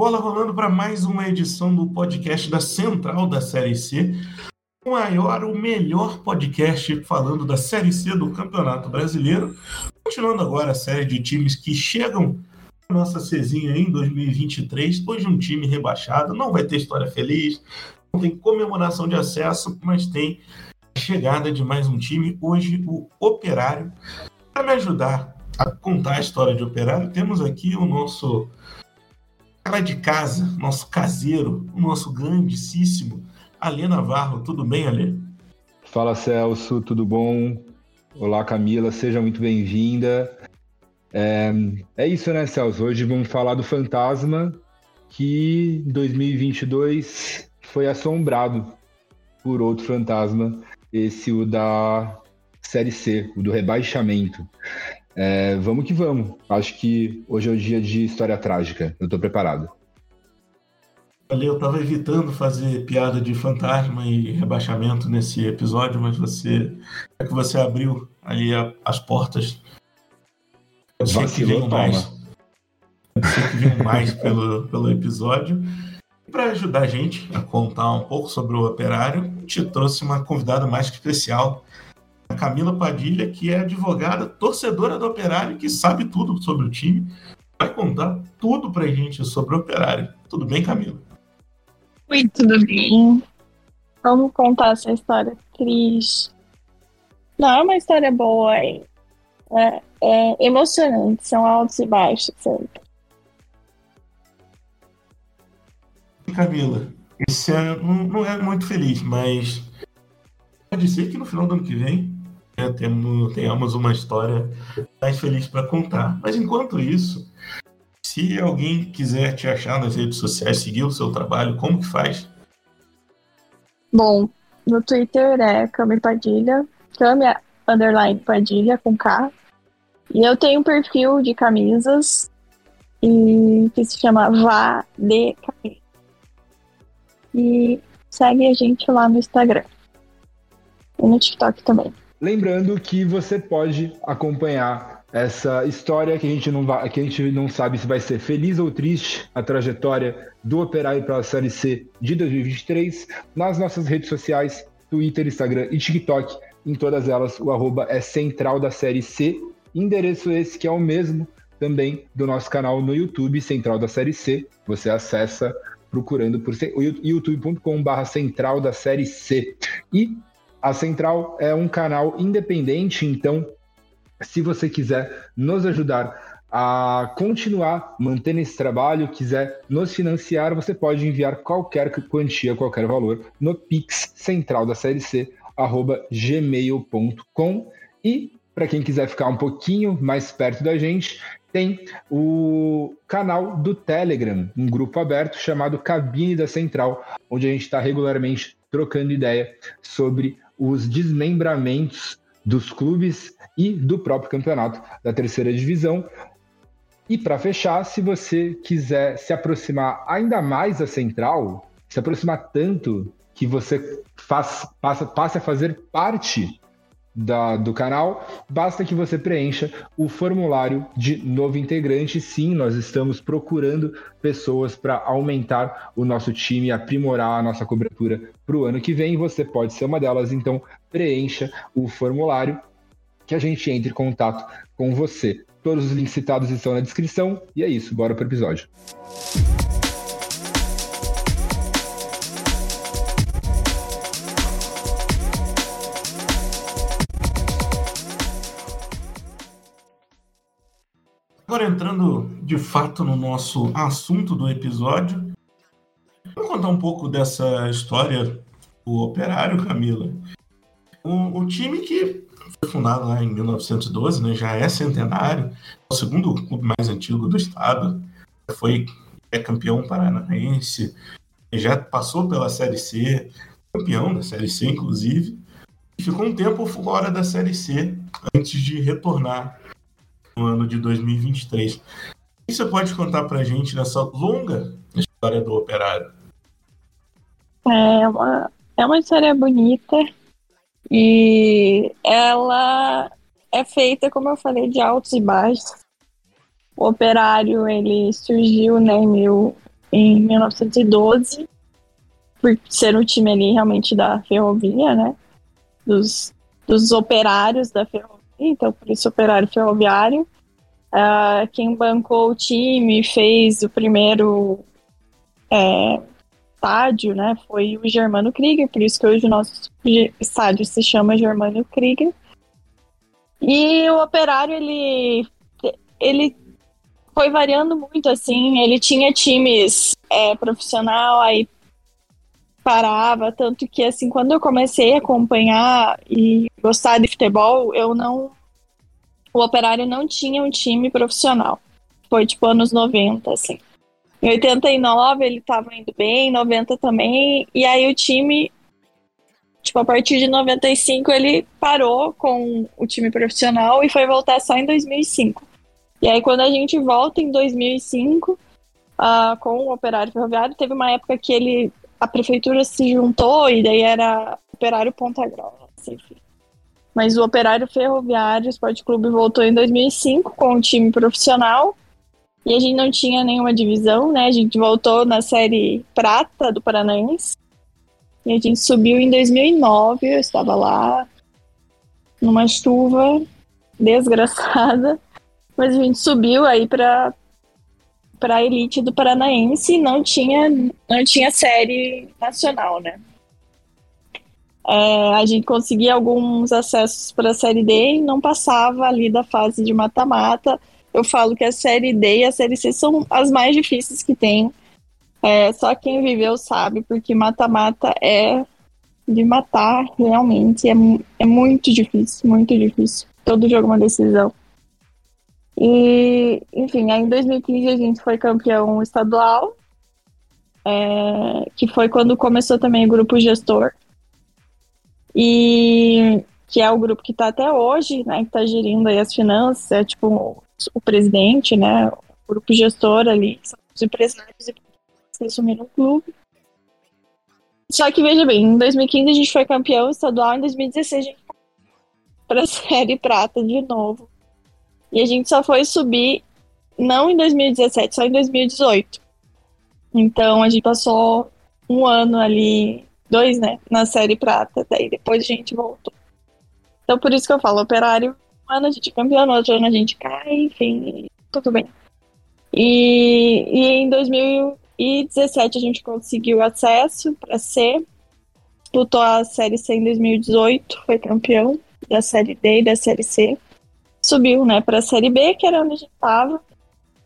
Bola rolando para mais uma edição do podcast da Central da Série C. O maior, o melhor podcast falando da Série C do Campeonato Brasileiro. Continuando agora a série de times que chegam à nossa Cezinha em 2023. Hoje um time rebaixado, não vai ter história feliz, não tem comemoração de acesso, mas tem a chegada de mais um time. Hoje o Operário. Para me ajudar a contar a história de Operário, temos aqui o nosso cara de casa, nosso caseiro, o nosso grandíssimo Alê Navarro. Tudo bem, Alê? Fala, Celso, tudo bom? Olá, Camila, seja muito bem-vinda. É, é isso, né, Celso? Hoje vamos falar do fantasma que em 2022 foi assombrado por outro fantasma, esse o da Série C, o do rebaixamento. É, vamos que vamos. Acho que hoje é o dia de história trágica. Eu tô preparado. Eu estava evitando fazer piada de fantasma e rebaixamento nesse episódio, mas você é que você abriu ali a, as portas. Eu sei que veio mais. Eu sei que veio mais pelo, pelo episódio. Para ajudar a gente a contar um pouco sobre o operário, te trouxe uma convidada mais especial, a Camila Padilha, que é advogada, torcedora do Operário, que sabe tudo sobre o time, vai contar tudo pra gente sobre o Operário. Tudo bem, Camila? Oi, tudo bem? Vamos contar essa história triste. Não é uma história boa, é, é, é emocionante, são altos e baixos sempre. Camila, esse ano não é muito feliz, mas pode ser que no final do ano que vem né, temos, tenhamos uma história mais feliz para contar. Mas enquanto isso, se alguém quiser te achar nas redes sociais, seguir o seu trabalho, como que faz? Bom, no Twitter é Cami Padilha, Cami underline Padilha com K. E eu tenho um perfil de camisas e que se chama Vá de Camisa. E segue a gente lá no Instagram. E no TikTok também. Lembrando que você pode acompanhar essa história que a gente não vai, que a gente não sabe se vai ser feliz ou triste a trajetória do Operário para a Série C de 2023 nas nossas redes sociais, Twitter, Instagram e TikTok. Em todas elas, o arroba é central da Série C. Endereço esse que é o mesmo também do nosso canal no YouTube, Central da Série C. Você acessa procurando por youtube.com/barra Central da Série C. E a Central é um canal independente, então, se você quiser nos ajudar a continuar mantendo esse trabalho, quiser nos financiar, você pode enviar qualquer quantia, qualquer valor no Pix Central da Série C, arroba gmail.com. E para quem quiser ficar um pouquinho mais perto da gente, tem o canal do Telegram, um grupo aberto chamado Cabine da Central, onde a gente está regularmente trocando ideia sobre os desmembramentos dos clubes e do próprio campeonato da terceira divisão. E para fechar, se você quiser se aproximar ainda mais da central, se aproximar tanto que você faz, passa, passe a fazer parte da, do canal, basta que você preencha o formulário de novo integrante. Sim, nós estamos procurando pessoas para aumentar o nosso time, aprimorar a nossa cobertura para o ano que vem. Você pode ser uma delas, então preencha o formulário que a gente entre em contato com você. Todos os links citados estão na descrição e é isso, bora para o episódio. Agora entrando de fato no nosso assunto do episódio, vou contar um pouco dessa história do Operário, Camila. O, o time que foi fundado lá em 1912, né, já é centenário, é o segundo clube mais antigo do estado, foi é campeão paranaense, já passou pela Série C, campeão da Série C, inclusive, e ficou um tempo fora da Série C antes de retornar no ano de 2023. O você pode contar para a gente nessa longa história do Operário? É uma, é uma história bonita e ela é feita, como eu falei, de altos e baixos. O Operário ele surgiu né, em em 1912, por ser um time ali realmente da ferrovia, né? Dos, dos operários da ferrovia, então por isso operário ferroviário. Uh, quem bancou o time, fez o primeiro é, estádio, né? Foi o Germano Krieger, por isso que hoje o nosso estádio se chama Germano Krieger. E o Operário, ele, ele foi variando muito, assim. Ele tinha times é, profissional, aí parava, tanto que, assim, quando eu comecei a acompanhar e gostar de futebol, eu não... O Operário não tinha um time profissional. Foi, tipo, anos 90, assim. Em 89 ele tava indo bem, 90 também, e aí o time Tipo, a partir de 95 ele parou com o time profissional e foi voltar só em 2005. E aí quando a gente volta em 2005 uh, ah, com o Operário Ferroviário, teve uma época que ele a prefeitura se juntou e daí era Operário Ponta Grossa, enfim. Mas o Operário Ferroviário Esporte Clube voltou em 2005 com o time profissional e a gente não tinha nenhuma divisão, né? A gente voltou na série prata do Paranaense e a gente subiu em 2009, eu estava lá numa chuva desgraçada, mas a gente subiu aí para para a elite do Paranaense não tinha não tinha série nacional, né? É, a gente conseguia alguns acessos para a série D e não passava ali da fase de mata-mata. Eu falo que a série D e a série C são as mais difíceis que tem é, só quem viveu sabe, porque mata-mata é de matar realmente. É, é muito difícil, muito difícil. Todo jogo é uma decisão. E, enfim, aí em 2015 a gente foi campeão estadual, é, que foi quando começou também o grupo gestor. E que é o grupo que está até hoje, né, que está gerindo aí as finanças, é tipo o presidente, né, o grupo gestor ali, são os empresários que assumiram o clube. Só que veja bem, em 2015 a gente foi campeão estadual, em 2016 a gente para a Série Prata de novo. E a gente só foi subir, não em 2017, só em 2018. Então a gente passou um ano ali, dois, né, na Série Prata, daí depois a gente voltou. Então por isso que eu falo, operário, um ano a gente é campeão, no outro ano a gente cai, enfim, tudo bem. E, e em 2000, e 17 a gente conseguiu acesso para C. Disputou a Série C em 2018, foi campeão da Série D e da Série C. Subiu, né, para a Série B, que era onde a gente estava.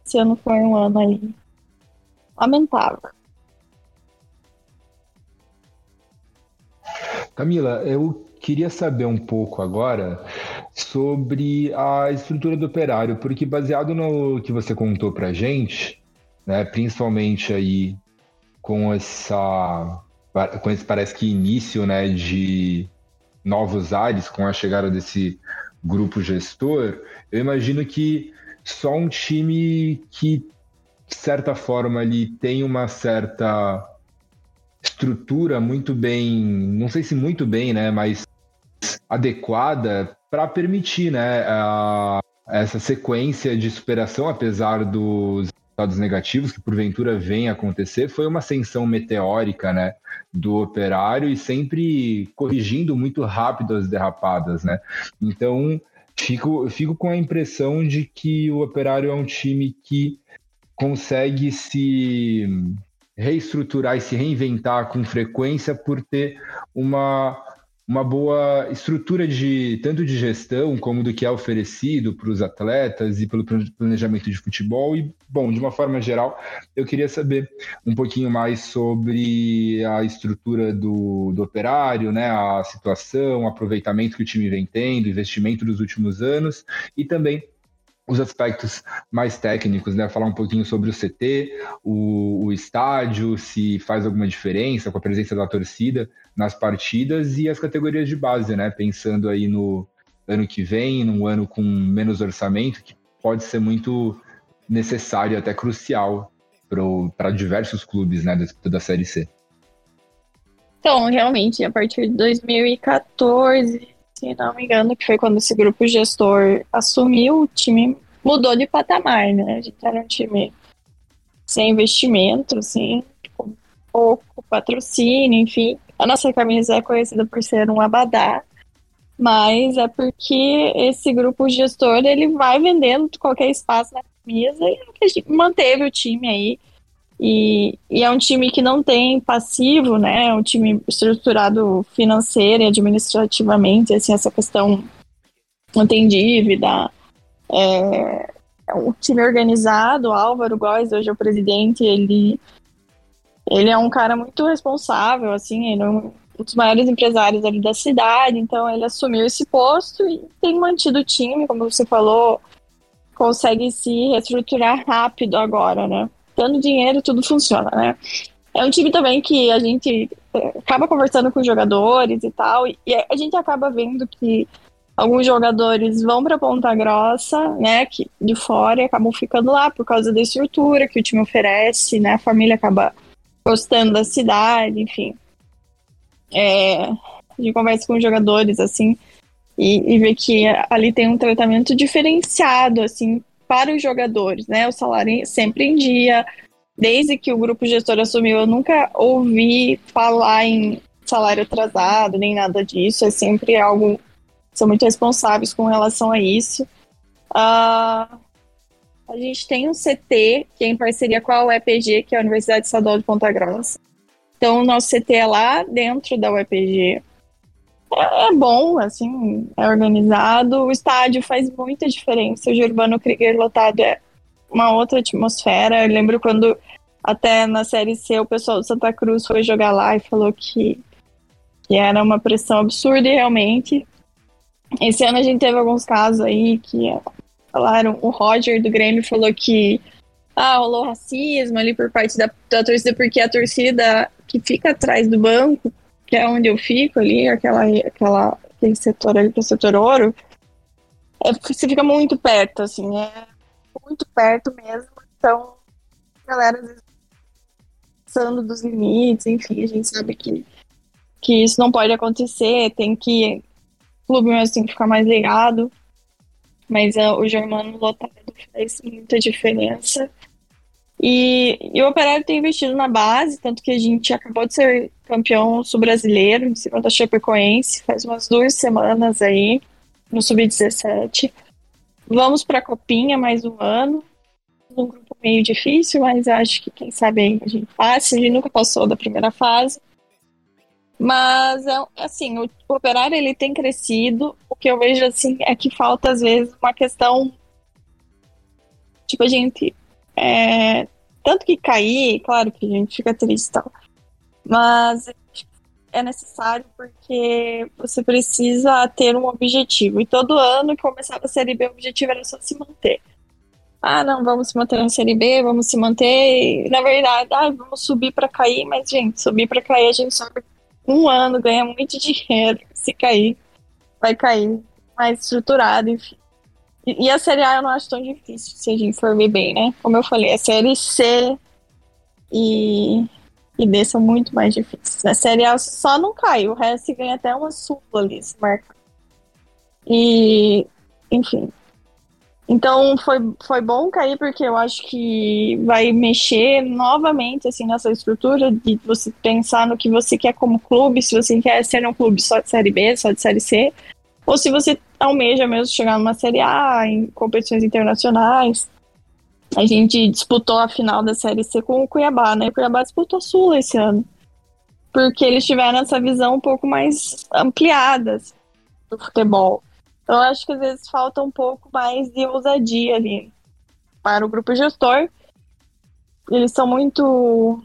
Esse ano foi um ano aí lamentável. Camila, eu queria saber um pouco agora sobre a estrutura do operário, porque baseado no que você contou para gente, né? Principalmente aí com essa com esse parece que início, né, de novos ares com a chegada desse grupo gestor, eu imagino que só um time que de certa forma ali tem uma certa estrutura muito bem, não sei se muito bem, né, mas adequada para permitir, né, a, essa sequência de superação, apesar dos resultados negativos que porventura vem acontecer foi uma ascensão meteórica né, do operário e sempre corrigindo muito rápido as derrapadas. Né? Então, fico, fico com a impressão de que o operário é um time que consegue se reestruturar e se reinventar com frequência por ter uma uma boa estrutura de tanto de gestão como do que é oferecido para os atletas e pelo planejamento de futebol. E bom de uma forma geral eu queria saber um pouquinho mais sobre a estrutura do, do operário né a situação o aproveitamento que o time vem tendo investimento dos últimos anos e também os aspectos mais técnicos, né? Falar um pouquinho sobre o CT, o, o, estádio, se faz alguma diferença com a presença da torcida nas partidas e as categorias de base, né? Pensando aí no ano que vem, num ano com menos orçamento, que pode ser muito necessário, até crucial para diversos clubes, né? Da, da Série C. Então, realmente, a partir de 2014, se não me engano, que foi quando esse grupo gestor assumiu, o time mudou de patamar, né? A gente era um time sem investimento, assim, com pouco patrocínio, enfim. A nossa camisa é conhecida por ser um abadá, mas é porque esse grupo gestor ele vai vendendo qualquer espaço na camisa e manteve o time aí. E, e, é um time que não tem passivo, né? É um time estruturado financeira e administrativamente, assim, essa questão não tem dívida. É, é um time organizado, Álvaro Góes, hoje é o presidente, ele, ele é um cara muito responsável, assim, ele é um dos maiores empresários ali da cidade, então ele assumiu esse posto e tem mantido o time, como você falou, consegue se reestruturar rápido agora, né? Dando dinheiro, tudo funciona, né? É um time também que a gente é, acaba conversando com jogadores e tal, e a gente acaba vendo que alguns jogadores vão para Ponta Grossa, né, que de fora e acabam ficando lá por causa da estrutura que o time oferece, né, a família acaba gostando da cidade, enfim. É, a gente conversa com os jogadores, assim, e, e vê que ali tem um tratamento diferenciado, assim, para os jogadores, né, o salário sempre em dia, desde que o grupo gestor assumiu, eu nunca ouvi falar em salário atrasado, nem nada disso, é sempre algo são muito responsáveis com relação a isso. Uh, a gente tem um CT, que é em parceria com a UEPG, que é a Universidade Estadual de Ponta Grossa. Então, o nosso CT é lá dentro da UEPG. É, é bom, assim, é organizado. O estádio faz muita diferença. O Urbano Krieger lotado é uma outra atmosfera. Eu lembro quando, até na Série C, o pessoal do Santa Cruz foi jogar lá e falou que, que era uma pressão absurda e realmente esse ano a gente teve alguns casos aí que falaram, o Roger do Grêmio falou que ah, rolou racismo ali por parte da, da torcida, porque a torcida que fica atrás do banco, que é onde eu fico ali, aquela, aquela, aquele setor ali pro setor ouro, é, você fica muito perto, assim, é muito perto mesmo. Então, a galera às vezes passando dos limites, enfim, a gente sabe que, que isso não pode acontecer, tem que clube mesmo tem que ficar mais ligado. Mas uh, o Germano lotado faz muita diferença. E, e, o Operário tem investido na base, tanto que a gente acabou de ser campeão sul-brasileiro em cima da Chapecoense, faz umas duas semanas aí, no Sub-17. Vamos para a Copinha mais um ano, um grupo meio difícil, mas acho que quem sabe a gente passa, a gente nunca passou da primeira fase. Mas, é, assim, o, o operário ele tem crescido. O que eu vejo, assim, é que falta, às vezes, uma questão. Tipo, a gente. É, tanto que cair, claro que a gente fica triste e tal. Mas é necessário porque você precisa ter um objetivo. E todo ano que começava a Série B, o objetivo era só se manter. Ah, não, vamos se manter na Série B, vamos se manter. Na verdade, ah, vamos subir para cair, mas, gente, subir para cair a gente sobe um ano, ganha muito dinheiro. Se cair, vai cair mais estruturado, enfim. E, a Série A eu não acho tão difícil, se a gente for ver bem, né? Como eu falei, a Série C e, e D são muito mais difíceis. Na Série A só não cai, o resto ganha até uma supla ali, se marca. E, enfim, então foi, foi bom cair porque eu acho que vai mexer novamente assim nessa estrutura de você pensar no que você quer como clube, se você quer ser um clube só de série B, só de série C, ou se você almeja mesmo chegar numa série A em competições internacionais. A gente disputou a final da série C com o Cuiabá, né? O Cuiabá disputou Sul esse ano. Porque eles tiveram essa visão um pouco mais ampliada assim, do futebol. Então, eu acho que às vezes falta um pouco mais de ousadia ali para o grupo gestor. Eles são muito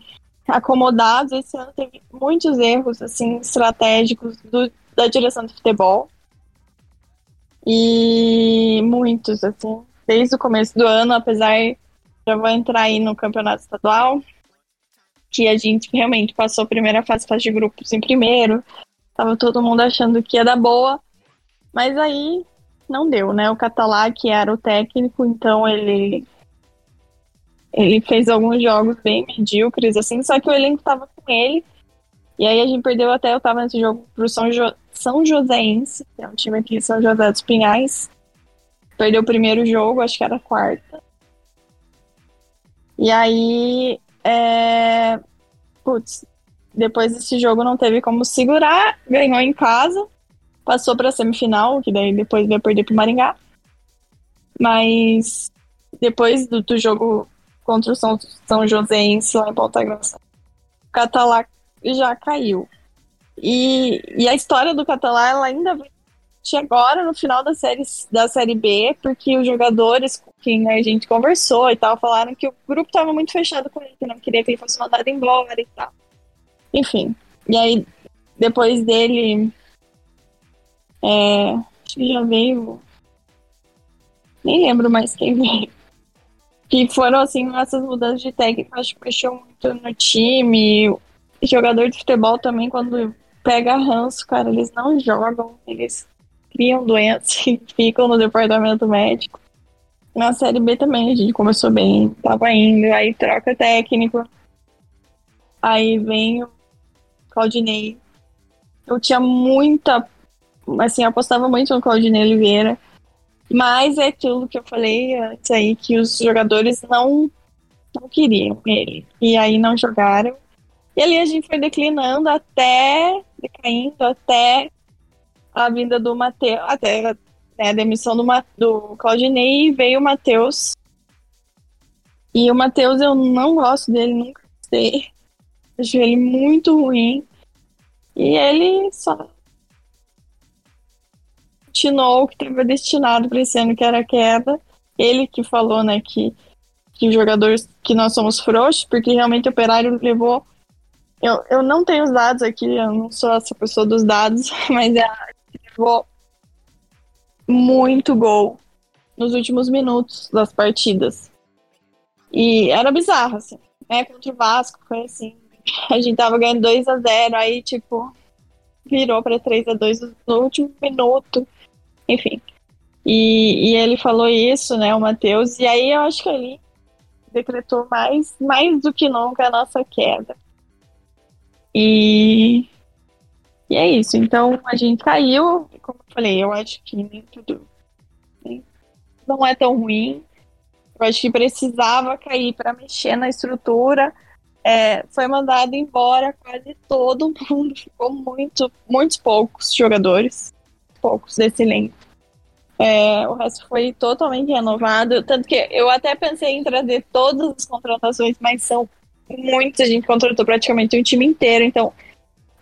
acomodados. Esse ano teve muitos erros assim estratégicos do, da direção do futebol. E muitos, assim, desde o começo do ano, apesar já vou entrar aí no campeonato estadual, que a gente realmente passou a primeira fase, fase de grupos em primeiro. Tava todo mundo achando que ia dar boa. Mas aí não deu, né? O Catalá, que era o técnico, então ele ele fez alguns jogos bem medíocres, assim, só que o elenco tava com ele. E aí a gente perdeu até, eu tava nesse jogo pro São, jo São Joséense, que é um time aqui de São José dos Pinhais. Perdeu o primeiro jogo, acho que era quarta. E aí, é... putz, depois desse jogo não teve como segurar, ganhou em casa, passou para a semifinal, que daí depois veio perder para Maringá. Mas depois do, do, jogo contra o São, São Joséense lá em Ponta Grossa, o Catalá já caiu. E, e a história do Catalá ela ainda agora no final da série, da série B, porque os jogadores com quem a gente conversou e tal falaram que o grupo estava muito fechado com ele, que não queria que ele fosse mandado embora e tal. Enfim. E aí, depois dele. É, acho que já veio. Nem lembro mais quem veio. Que foram, assim, essas mudanças de técnico, acho que mexeu muito no time. jogador de futebol também, quando pega ranço, cara, eles não jogam, eles criam doenças e ficam no departamento médico. Na Série B também a gente começou bem, tava indo, aí troca técnico. Aí vem o Claudinei. Eu tinha muita. Assim, apostava muito no Claudinei Oliveira. Mas é aquilo que eu falei antes aí, que os jogadores não, não queriam ele. E aí não jogaram. E ali a gente foi declinando até, decaindo até a vinda do Matheus, até né, a demissão do, do Claudinei e veio o Matheus. E o Matheus eu não gosto dele, nunca gostei. Acho ele muito ruim. E ele só continuou o que estava destinado para esse ano, que era a queda. Ele que falou, né, que, que jogadores que nós somos frouxos, porque realmente o Operário levou. Eu, eu não tenho os dados aqui, eu não sou essa pessoa dos dados, mas é, levou muito gol nos últimos minutos das partidas. E era bizarro, assim. Né? Contra o Vasco, foi assim a gente tava ganhando 2 a 0 aí, tipo, virou para 3 a 2 no último minuto. Enfim. E, e ele falou isso, né, o Matheus, e aí eu acho que ele decretou mais, mais do que nunca a nossa queda. E, e é isso. Então a gente caiu, como eu falei, eu acho que nem tudo nem, não é tão ruim. Eu acho que precisava cair para mexer na estrutura é, foi mandado embora quase todo mundo. Ficou muito, muitos poucos jogadores, poucos desse elenco. É, o resto foi totalmente renovado. Tanto que eu até pensei em trazer todas as contratações, mas são muitos. A gente contratou praticamente um time inteiro. Então,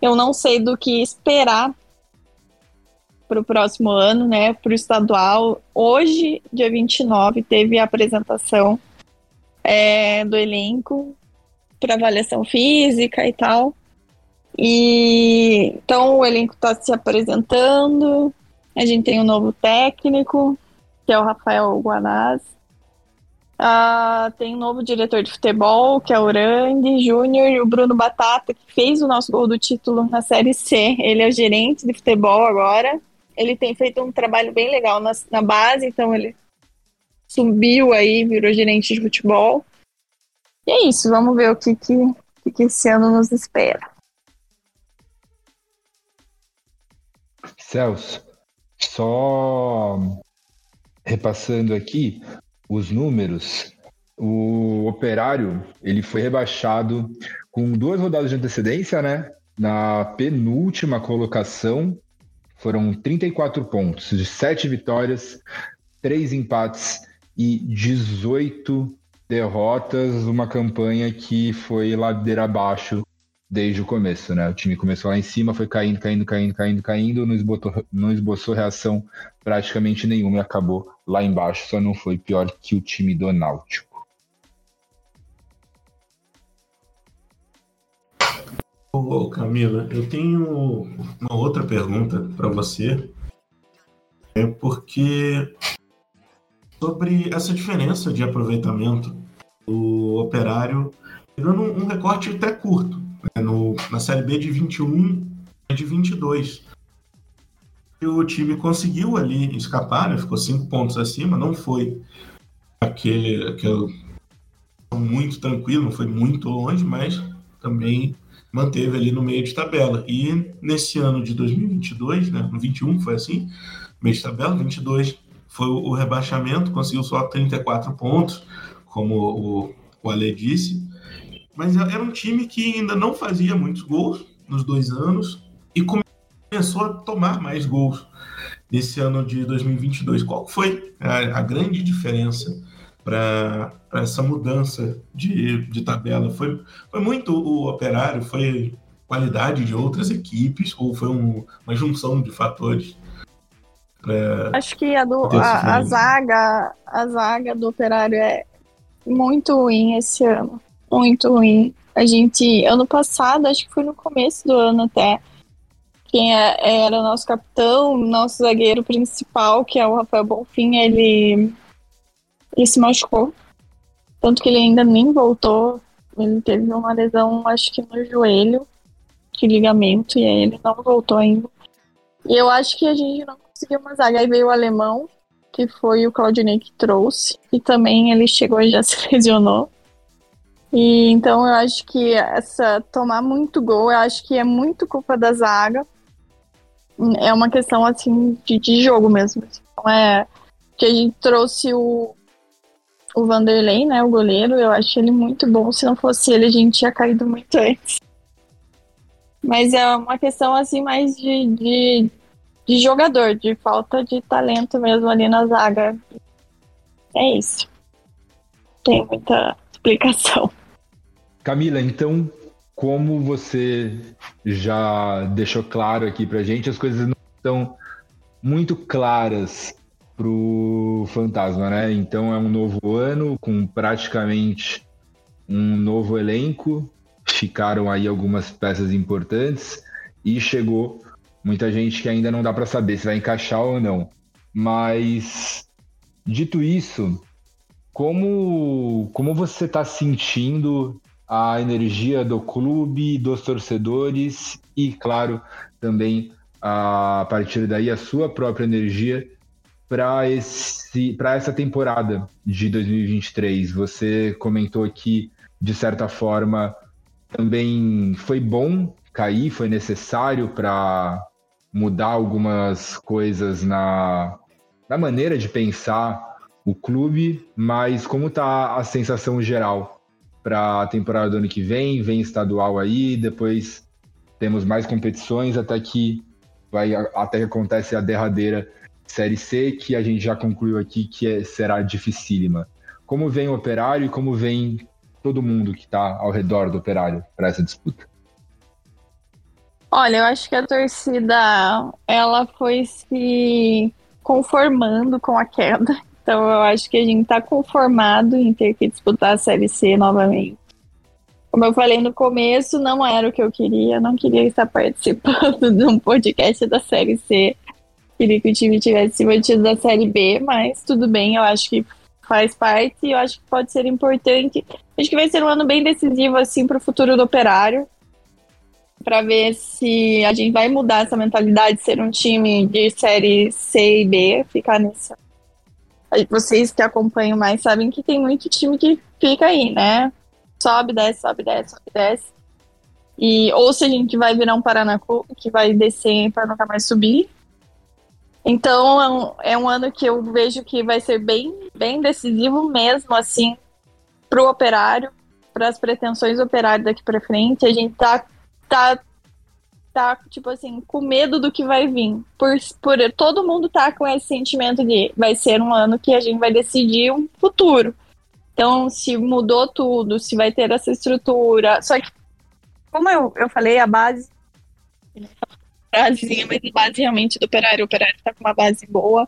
eu não sei do que esperar para o próximo ano, né? Para o estadual. Hoje, dia 29, teve a apresentação é, do elenco para avaliação física e tal. E então o elenco está se apresentando. A gente tem um novo técnico, que é o Rafael Guanaz. Ah, tem um novo diretor de futebol, que é o Randy Júnior, e o Bruno Batata, que fez o nosso gol do título na Série C. Ele é o gerente de futebol agora. Ele tem feito um trabalho bem legal na, na base, então ele subiu aí, virou gerente de futebol. E é isso, vamos ver o que, que, que esse ano nos espera. Celso, só repassando aqui os números, o Operário ele foi rebaixado com duas rodadas de antecedência, né? Na penúltima colocação foram 34 pontos, de 7 vitórias, 3 empates e 18 derrotas, uma campanha que foi ladeira abaixo desde o começo, né? O time começou lá em cima, foi caindo, caindo, caindo, caindo, caindo, não esboçou, não esboçou reação praticamente nenhuma e acabou lá embaixo, só não foi pior que o time do Náutico. Ô, Camila, eu tenho uma outra pergunta para você. É porque sobre essa diferença de aproveitamento do Operário, pegando um, recorte até curto, no, na Série B de 21 e de 22. E o time conseguiu ali escapar, né, ficou cinco pontos acima, não foi aquele, aquele muito tranquilo, não foi muito longe, mas também manteve ali no meio de tabela. E nesse ano de 2022, né, no 21 foi assim, meio de tabela, 22 foi o rebaixamento, conseguiu só 34 pontos, como o, o Ale disse, mas é, era um time que ainda não fazia muitos gols nos dois anos e começou a tomar mais gols nesse ano de 2022. Qual foi a, a grande diferença para essa mudança de, de tabela? Foi, foi muito o operário? Foi qualidade de outras equipes ou foi um, uma junção de fatores? Acho que a, do, a, a, zaga, a zaga do operário é muito ruim esse ano. Muito ruim. A gente, ano passado, acho que foi no começo do ano até, quem é, era o nosso capitão, nosso zagueiro principal, que é o Rafael Bonfim, ele, ele se machucou. Tanto que ele ainda nem voltou. Ele teve uma lesão, acho que no joelho, de ligamento, e aí ele não voltou ainda. E eu acho que a gente não conseguiu uma zaga. Aí veio o alemão, que foi o Claudinei que trouxe, e também ele chegou e já se lesionou. E então eu acho que essa tomar muito gol, eu acho que é muito culpa da zaga é uma questão assim de, de jogo mesmo. Então é que a gente trouxe o, o Vanderlei, né, o goleiro, eu acho ele muito bom. Se não fosse ele, a gente tinha caído muito antes. Mas é uma questão assim mais de, de, de jogador, de falta de talento mesmo ali na zaga. É isso. Tem muita explicação. Camila, então como você já deixou claro aqui pra gente, as coisas não estão muito claras pro fantasma, né? Então é um novo ano com praticamente um novo elenco, ficaram aí algumas peças importantes e chegou muita gente que ainda não dá para saber se vai encaixar ou não. Mas dito isso, como como você está sentindo a energia do clube, dos torcedores e, claro, também a partir daí a sua própria energia para esse para essa temporada de 2023. Você comentou que de certa forma também foi bom cair, foi necessário para mudar algumas coisas na, na maneira de pensar o clube, mas como está a sensação geral para a temporada do ano que vem, vem estadual aí, depois temos mais competições até que vai até que acontece a derradeira série C que a gente já concluiu aqui que é, será dificílima. Como vem o Operário e como vem todo mundo que está ao redor do Operário para essa disputa? Olha, eu acho que a torcida ela foi se conformando com a queda. Então eu acho que a gente está conformado em ter que disputar a Série C novamente. Como eu falei no começo, não era o que eu queria, não queria estar participando de um podcast da Série C. Queria que o time tivesse se mantido da Série B, mas tudo bem, eu acho que faz parte e eu acho que pode ser importante. Acho que vai ser um ano bem decisivo assim para o futuro do operário, para ver se a gente vai mudar essa mentalidade de ser um time de série C e B, ficar nesse vocês que acompanham mais sabem que tem muito time que fica aí, né? Sobe, desce, sobe, desce, sobe, desce. E, ou se a gente vai virar um Paranacu, que vai descer para nunca mais subir. Então é um, é um, ano que eu vejo que vai ser bem, bem decisivo mesmo, assim, para o operário, para as pretensões do operário daqui para frente. A gente tá, tá tá, tipo assim, com medo do que vai vir. Por, por todo mundo tá com esse sentimento de vai ser um ano que a gente vai decidir um futuro. Então, se mudou tudo, se vai ter essa estrutura. Só que, como eu, eu falei, a base. Brasilzinha, mas a base realmente do operário. O operário tá com uma base boa.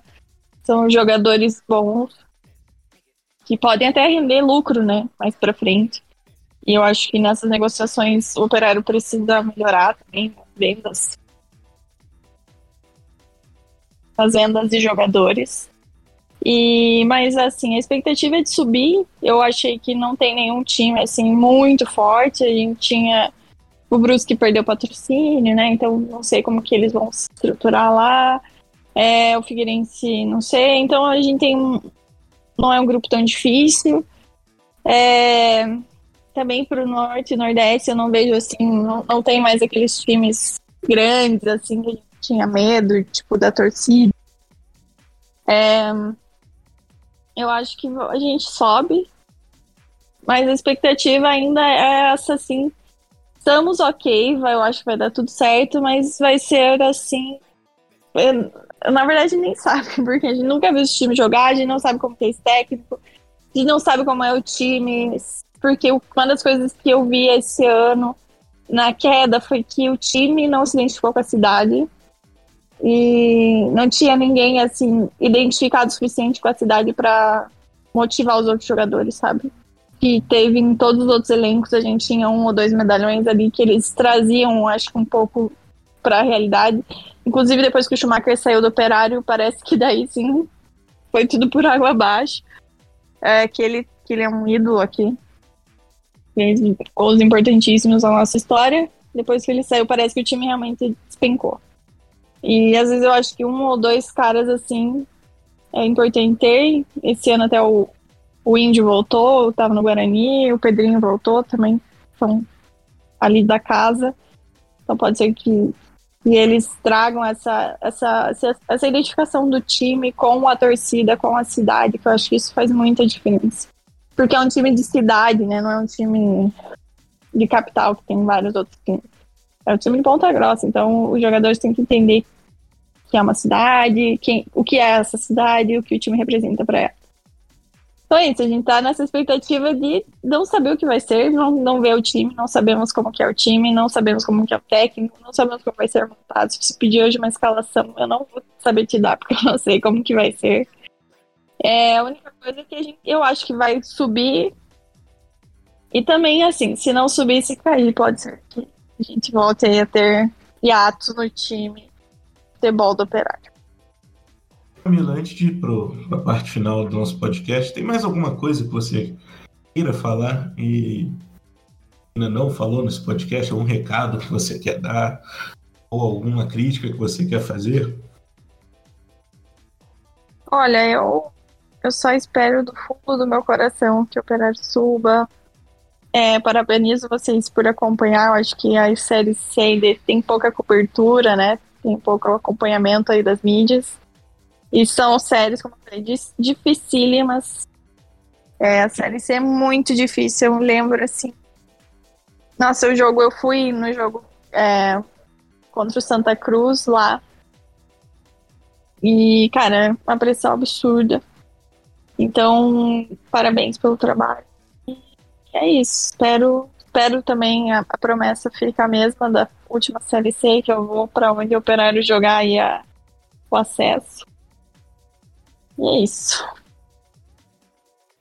São jogadores bons. Que podem até render lucro, né? Mais pra frente. E eu acho que nessas negociações o operário precisa melhorar também. Vendas. As vendas de jogadores. E, mas assim, a expectativa é de subir. Eu achei que não tem nenhum time assim muito forte. A gente tinha o Brusque perdeu patrocínio, né? Então não sei como que eles vão se estruturar lá. É, o Figueirense, não sei. Então a gente tem um, não é um grupo tão difícil. É, também para o norte e nordeste eu não vejo assim, não, não tem mais aqueles times grandes, assim, que a gente tinha medo, tipo, da torcida. É, eu acho que a gente sobe, Mas a expectativa ainda é essa, assim. Estamos ok, vai, eu acho que vai dar tudo certo, mas vai ser assim. Eu, na verdade, nem sabe, porque a gente nunca viu esse time jogar, a gente não sabe como que é esse técnico, a gente não sabe como é o time. Porque uma das coisas que eu vi esse ano na queda foi que o time não se identificou com a cidade e não tinha ninguém assim identificado o suficiente com a cidade para motivar os outros jogadores, sabe? Que teve em todos os outros elencos, a gente tinha um ou dois medalhões ali que eles traziam, acho que um pouco para a realidade. Inclusive depois que o Schumacher saiu do Operário, parece que daí sim foi tudo por água abaixo. É, que ele que ele é um ídolo aqui. Fez gols importantíssimos na nossa história. Depois que ele saiu, parece que o time realmente despencou. E às vezes eu acho que um ou dois caras assim é importante ter. Esse ano até o, o Índio voltou, estava no Guarani, o Pedrinho voltou também, são ali da casa. Então pode ser que, que eles tragam essa, essa, essa identificação do time com a torcida, com a cidade, que eu acho que isso faz muita diferença. Porque é um time de cidade, né? Não é um time de capital, que tem vários outros times. É um time de Ponta Grossa, então os jogadores têm que entender que é uma cidade, quem, o que é essa cidade, o que o time representa para ela. Então é isso, a gente tá nessa expectativa de não saber o que vai ser, não, não ver o time, não sabemos como que é o time, não sabemos como que é o técnico, não sabemos como vai ser montado. Se pedir hoje uma escalação, eu não vou saber te dar, porque eu não sei como que vai ser. É, a única coisa que gente, eu acho que vai subir. E também, assim, se não subir, se cair, pode ser que a gente volte a ter hiatos no time futebol do operário. Camila, antes de ir para a parte final do nosso podcast, tem mais alguma coisa que você queira falar e ainda não falou nesse podcast? Algum recado que você quer dar? Ou alguma crítica que você quer fazer? Olha, eu eu só espero do fundo do meu coração que o Operário suba. É, parabenizo vocês por acompanhar. Eu acho que a série C tem pouca cobertura, né? Tem pouco acompanhamento aí das mídias. E são séries, como eu falei, dificílimas. É, a série C é muito difícil. Eu lembro assim. Nossa, o jogo, eu fui no jogo é, contra o Santa Cruz lá. E, cara, uma pressão absurda. Então, parabéns pelo trabalho. E é isso. Espero, espero também a, a promessa ficar a mesma da última série C, que eu vou para onde o operário jogar aí a, o acesso. E é isso.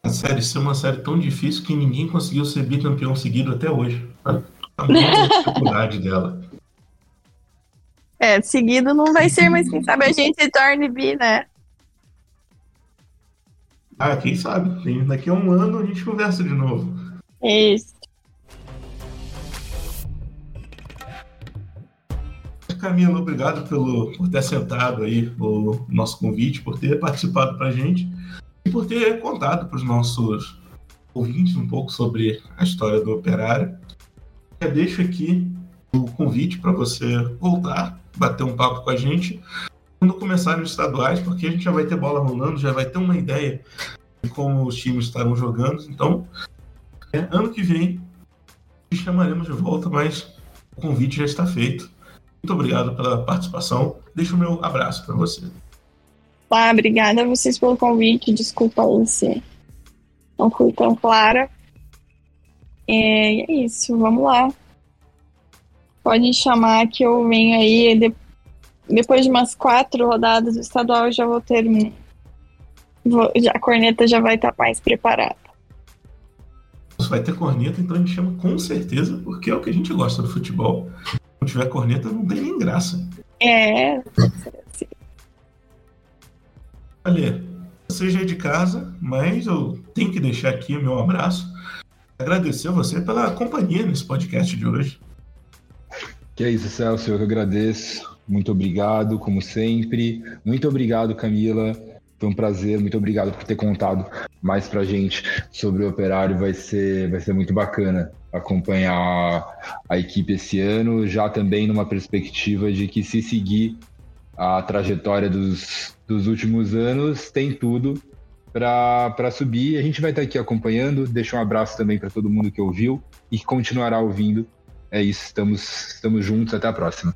A série C é uma série tão difícil que ninguém conseguiu ser bicampeão seguido até hoje. A dificuldade dela. É, seguido não vai ser, mas quem sabe a gente torne bi, né? Ah, quem sabe? Daqui a um ano a gente conversa de novo. Isso. Camila, obrigado pelo, por ter aceitado aí o nosso convite, por ter participado para a gente e por ter contado para os nossos ouvintes um pouco sobre a história do operário. Eu deixo aqui o convite para você voltar, bater um papo com a gente quando começarem os estaduais, porque a gente já vai ter bola rolando, já vai ter uma ideia de como os times estarão jogando. Então, é, ano que vem, te chamaremos de volta, mas o convite já está feito. Muito obrigado pela participação. Deixo o meu abraço para você. Ah, obrigada a vocês pelo convite. Desculpa aí se não fui tão clara. É, é isso, vamos lá. Pode chamar que eu venho aí depois depois de umas quatro rodadas do estadual, eu já vou ter um. Vou, já, a corneta já vai estar tá mais preparada. Vai ter corneta, então a gente chama com certeza, porque é o que a gente gosta do futebol. Se não tiver corneta, não tem nem graça. É. Olha, você já é de casa, mas eu tenho que deixar aqui o meu abraço. Agradecer a você pela companhia nesse podcast de hoje. Que é isso, Celso, eu que agradeço. Muito obrigado, como sempre. Muito obrigado, Camila. Foi um prazer, muito obrigado por ter contado mais pra gente sobre o operário. Vai ser, vai ser muito bacana acompanhar a equipe esse ano, já também numa perspectiva de que se seguir a trajetória dos, dos últimos anos, tem tudo para subir. A gente vai estar aqui acompanhando. Deixa um abraço também para todo mundo que ouviu e que continuará ouvindo. É isso, estamos, estamos juntos. Até a próxima.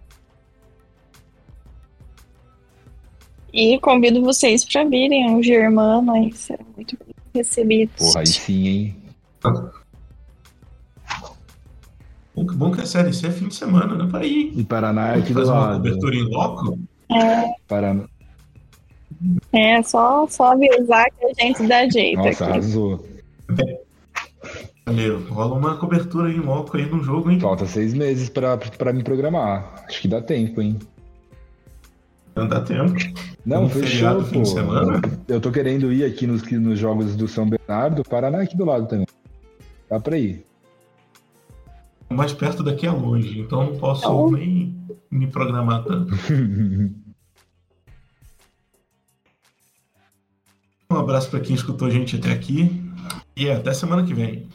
E convido vocês para virem ao Germano, aí serão muito bem recebidos. Porra, aí sim, hein? Bom, que bom que a série C é fim de semana, né? Para ir. E Paraná é aqui do lado. cobertura em loco. É, Paraná. é só, só avisar que a gente dá jeito Nossa, aqui. arrasou. Valeu. Rola uma cobertura em loco aí no jogo, hein? Falta seis meses pra, pra me programar. Acho que dá tempo, hein? Não dá tempo. Não, Um fechou, fim de semana. Eu tô querendo ir aqui nos, nos jogos do São Bernardo. Paraná aqui do lado também. Dá pra ir. Mais perto daqui é longe, então não posso Então. nem me programar tanto. Um abraço para quem escutou a gente até aqui e até semana que vem.